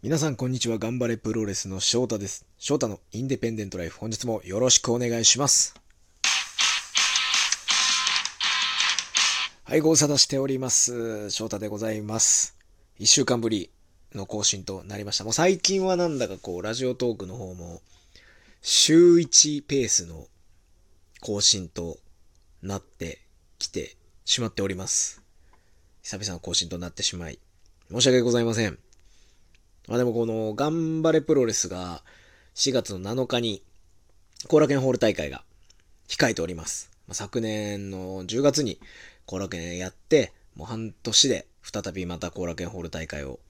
皆さんこんにちは。頑張れプロレスの翔太です。翔太のインデペンデントライフ。本日もよろしくお願いします。はい、ご無沙汰しております。翔太でございます。一週間ぶりの更新となりました。もう最近はなんだかこう、ラジオトークの方も、週1ペースの更新となってきてしまっております。久々の更新となってしまい、申し訳ございません。まあでもこの、頑張れプロレスが4月の7日に後楽園ホール大会が控えております。まあ、昨年の10月に後楽園やって、もう半年で再びまた後楽園ホール大会を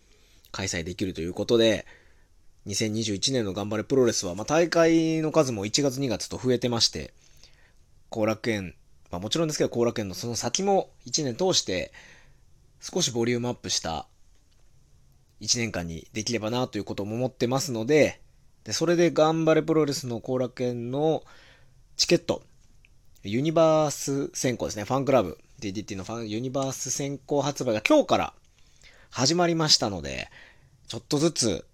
開催できるということで、2021年の頑張れプロレスは、まあ、大会の数も1月2月と増えてまして、後楽園、まあもちろんですけど後楽園のその先も1年通して少しボリュームアップした1年間にできればなということも思ってますので、で、それで頑張れプロレスの後楽園のチケット、ユニバース先行ですね、ファンクラブ、DDT のファン、ユニバース先行発売が今日から始まりましたので、ちょっとずつ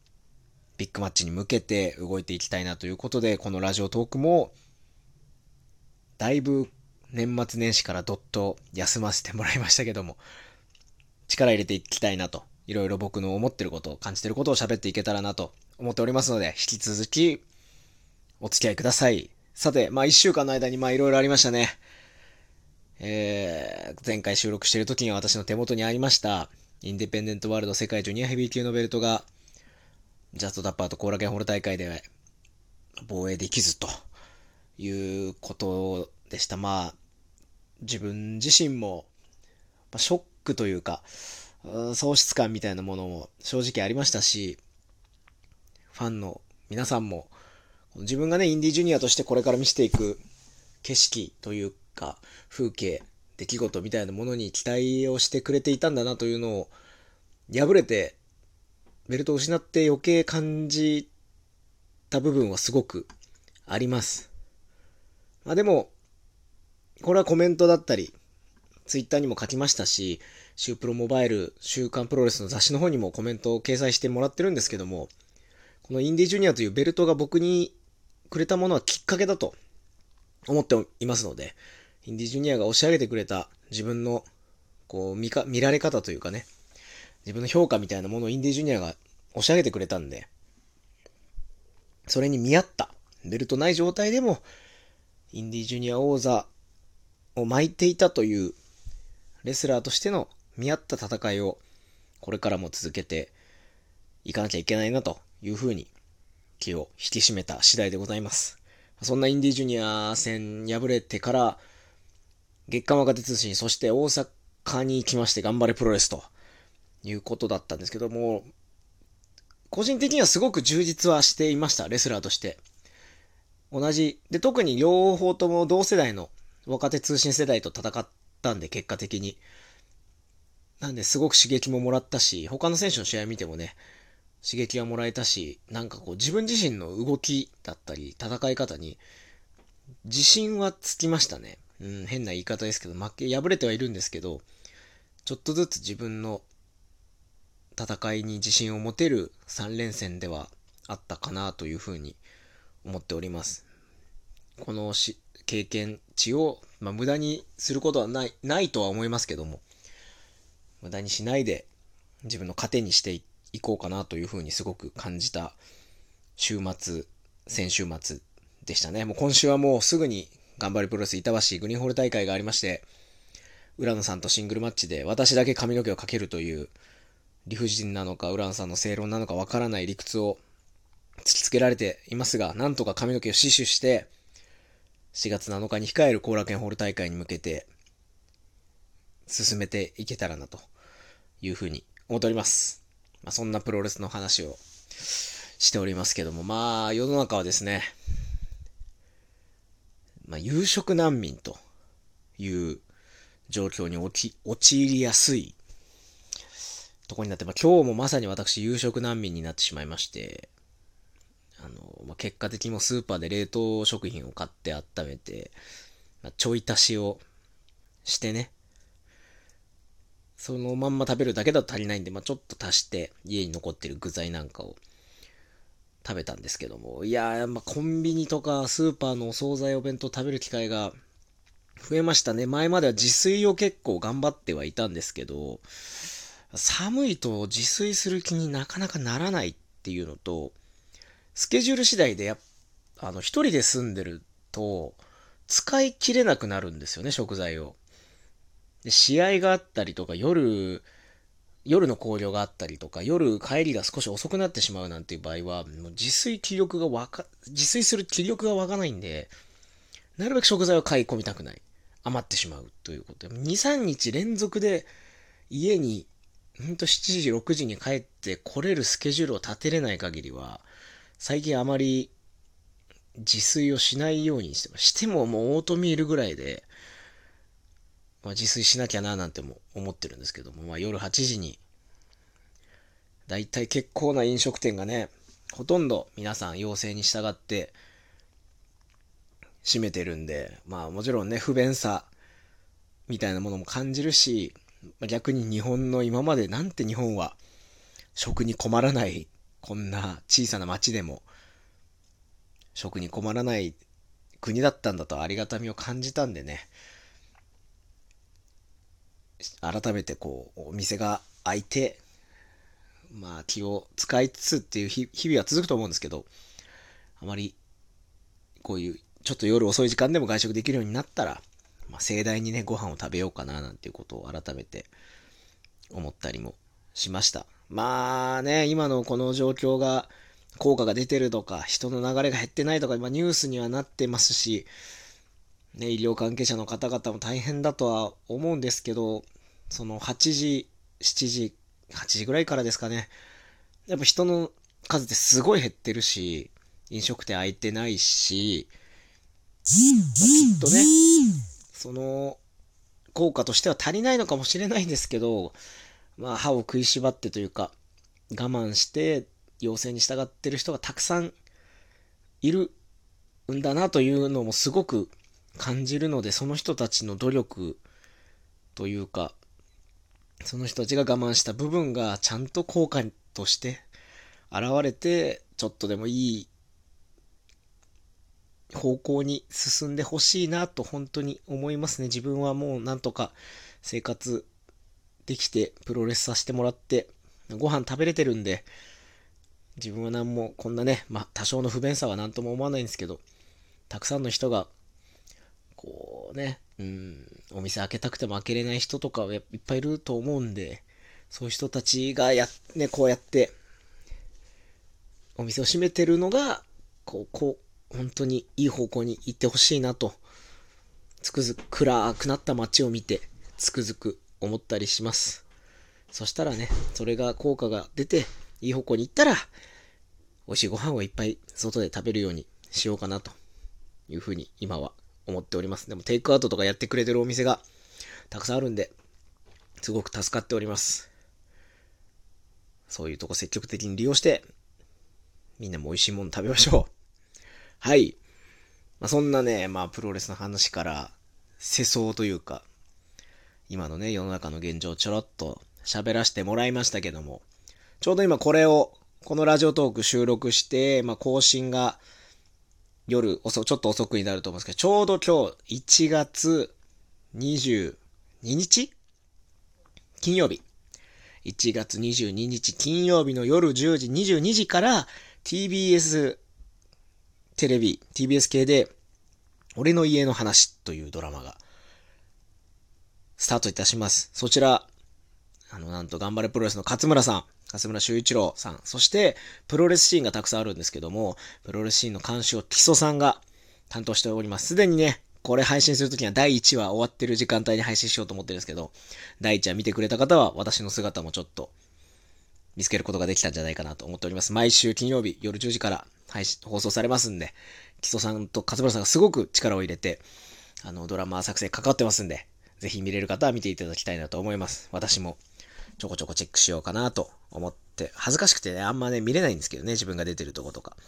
ビッグマッチに向けて動いていきたいなということで、このラジオトークも、だいぶ年末年始からどっと休ませてもらいましたけども、力入れていきたいなといろいろ僕の思ってることを、感じてることを喋っていけたらなと思っておりますので、引き続きお付き合いください。さて、まあ一週間の間にまあいろいろありましたね。えー、前回収録している時には私の手元にありました、インデペンデントワールド世界ジュニアヘビー級のベルトが、ジャストダッパーと後楽園ホール大会で防衛できずということでした。まあ、自分自身も、まあ、ショックというか、喪失感みたいなものも正直ありましたし、ファンの皆さんも、自分がね、インディジュニアとしてこれから見せていく景色というか、風景、出来事みたいなものに期待をしてくれていたんだなというのを、破れて、ベルトを失って余計感じた部分はすごくあります。まあでも、これはコメントだったり、ツイッターにも書きましたし、シュープロモバイル、週刊プロレスの雑誌の方にもコメントを掲載してもらってるんですけども、このインディージュニアというベルトが僕にくれたものはきっかけだと思っていますので、インディージュニアが押し上げてくれた自分のこう見か見られ方というかね、自分の評価みたいなものをインディージュニアが押し上げてくれたんで、それに見合った、ベルトない状態でも、インディージュニア王座を巻いていたというレスラーとしての見合った戦いをこれからも続けていかなきゃいけないなというふうに気を引き締めた次第でございます。そんなインディジュニア戦敗れてから月刊若手通信、そして大阪に行きまして頑張れプロレスということだったんですけども、個人的にはすごく充実はしていました、レスラーとして。同じ、で、特に両方とも同世代の若手通信世代と戦ったんで、結果的に。なんですごく刺激ももらったし、他の選手の試合見てもね、刺激がもらえたし、なんかこう自分自身の動きだったり、戦い方に自信はつきましたね。うん、変な言い方ですけど、負け、敗れてはいるんですけど、ちょっとずつ自分の戦いに自信を持てる3連戦ではあったかなというふうに思っております。このし経験値を、まあ、無駄にすることはない、ないとは思いますけども、無駄にしないで自分の糧にしていこうかなというふうにすごく感じた週末、先週末でしたね。もう今週はもうすぐに頑張りプロレス板橋グリーンホール大会がありまして、浦野さんとシングルマッチで私だけ髪の毛をかけるという理不尽なのか浦野さんの正論なのかわからない理屈を突きつけられていますが、なんとか髪の毛を死守して、4月7日に控える後楽園ホール大会に向けて、進めていけたらなというふうに思っております。まあ、そんなプロレスの話をしておりますけども、まあ、世の中はですね、まあ、夕食難民という状況に陥りやすいとこになって、まあ、今日もまさに私夕食難民になってしまいまして、あの、まあ、結果的にもスーパーで冷凍食品を買って温めて、まあ、ちょい足しをしてね、そのまんま食べるだけだと足りないんで、まあ、ちょっと足して家に残ってる具材なんかを食べたんですけども、いやー、まあ、コンビニとかスーパーのお惣菜お弁当食べる機会が増えましたね。前までは自炊を結構頑張ってはいたんですけど、寒いと自炊する気になかなかならないっていうのと、スケジュール次第でやあの、一人で住んでると、使い切れなくなるんですよね、食材を。で試合があったりとか、夜、夜の考慮があったりとか、夜帰りが少し遅くなってしまうなんていう場合は、もう自炊気力がわか、自炊する気力が湧かないんで、なるべく食材を買い込みたくない。余ってしまうということで、2、3日連続で家に、ほんと7時、6時に帰って来れるスケジュールを立てれない限りは、最近あまり自炊をしないようにしてます。してももうオートミールぐらいで、まあ、自炊しなきゃななんても思ってるんですけども、まあ、夜8時に、だいたい結構な飲食店がね、ほとんど皆さん要請に従って閉めてるんで、まあもちろんね、不便さみたいなものも感じるし、逆に日本の今までなんて日本は食に困らないこんな小さな町でも食に困らない国だったんだとありがたみを感じたんでね、改めてこう、お店が開いて、まあ気を使いつつっていう日々は続くと思うんですけど、あまりこういうちょっと夜遅い時間でも外食できるようになったら、まあ、盛大にね、ご飯を食べようかななんていうことを改めて思ったりもしました。まあね、今のこの状況が効果が出てるとか、人の流れが減ってないとか、まあ、ニュースにはなってますし、ね、医療関係者の方々も大変だとは思うんですけど、その8時、7時、8時ぐらいからですかね。やっぱ人の数ってすごい減ってるし、飲食店開いてないし、きっとね、その効果としては足りないのかもしれないんですけど、まあ歯を食いしばってというか、我慢して要請に従ってる人がたくさんいるんだなというのもすごく感じるので、その人たちの努力というか、その人たちが我慢した部分がちゃんと効果として現れて、ちょっとでもいい方向に進んでほしいなと本当に思いますね。自分はもうなんとか生活できてプロレスさせてもらってご飯食べれてるんで、自分は何もこんなね、まあ多少の不便さは何とも思わないんですけど、たくさんの人が、こうね、うん、お店開けたくても開けれない人とかいっぱいいると思うんで、そういう人たちがや、ね、こうやって、お店を閉めてるのが、こう、こう、本当にいい方向に行ってほしいなと、つくづく暗くなった街を見て、つくづく思ったりします。そしたらね、それが効果が出て、いい方向に行ったら、美味しいご飯をいっぱい外で食べるようにしようかなというふうに今は思っております。でもテイクアウトとかやってくれてるお店がたくさんあるんで、すごく助かっております。そういうとこ積極的に利用して、みんなも美味しいもの食べましょう。はい。まあ、そんなね、まあプロレスの話から、世相というか、今のね、世の中の現状をちょろっと喋らせてもらいましたけども、ちょうど今これを、このラジオトーク収録して、まあ、更新が夜遅、ちょっと遅くになると思うんですけど、ちょうど今日1月22日？金曜日。1月22日金曜日の夜10時22時から TBS テレビ、TBS 系で俺の家の話というドラマがスタートいたします。そちら、あの、なんと頑張れプロレスの勝村さん、勝村修一郎さん、そしてプロレスシーンがたくさんあるんですけども、プロレスシーンの監修を木曽さんが担当しております。すでにね、これ配信するときには第1話終わってる時間帯に配信しようと思ってるんですけど、第1話見てくれた方は私の姿もちょっと見つけることができたんじゃないかなと思っております。毎週金曜日夜10時から配信、放送されますんで、木曽さんと勝村さんがすごく力を入れて、あの、ドラマ作成関わってますんで、ぜひ見れる方は見ていただきたいなと思います。私もちょこちょこチェックしようかなと思って、恥ずかしくてね、あんまね、見れないんですけどね、自分が出てるとことか。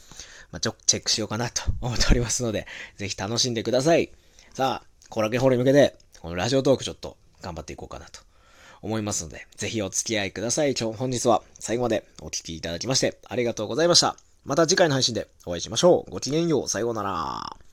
まあ、ちょ、チェックしようかなと思っておりますので、ぜひ楽しんでください。さあ、コラケホールに向けて、このラジオトークちょっと頑張っていこうかなと思いますので、ぜひお付き合いください。今日本日は最後までお聴きいただきましてありがとうございました。また次回の配信でお会いしましょう。ごきげんよう。さようなら。